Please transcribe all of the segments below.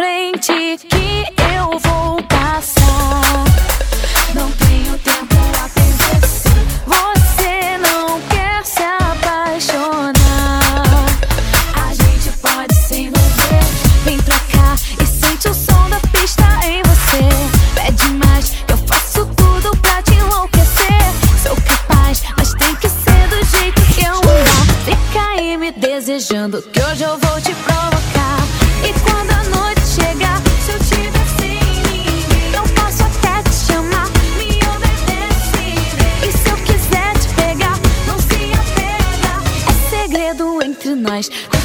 frente que eu vou passar. Não tenho tempo a perder. Você não quer se apaixonar. A gente pode se envolver. Vem trocar e sente o som da pista em você. Pede mais, eu faço tudo pra te enlouquecer. Sou capaz, mas tem que ser do jeito que eu amo. Fica aí me desejando que hoje eu vou te nice.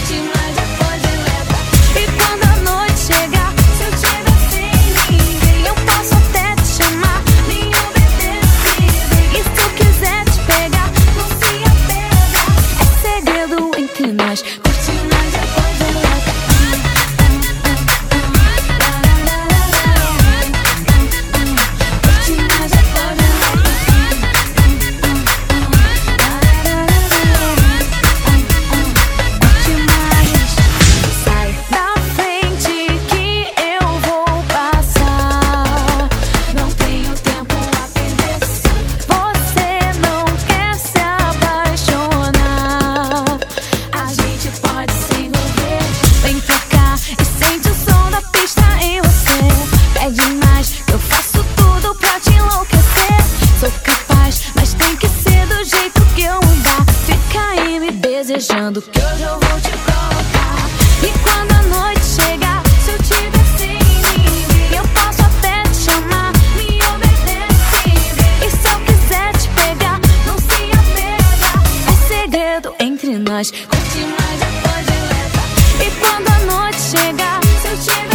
nós. Curte mais depois de levar. E quando a noite chegar, se eu tiver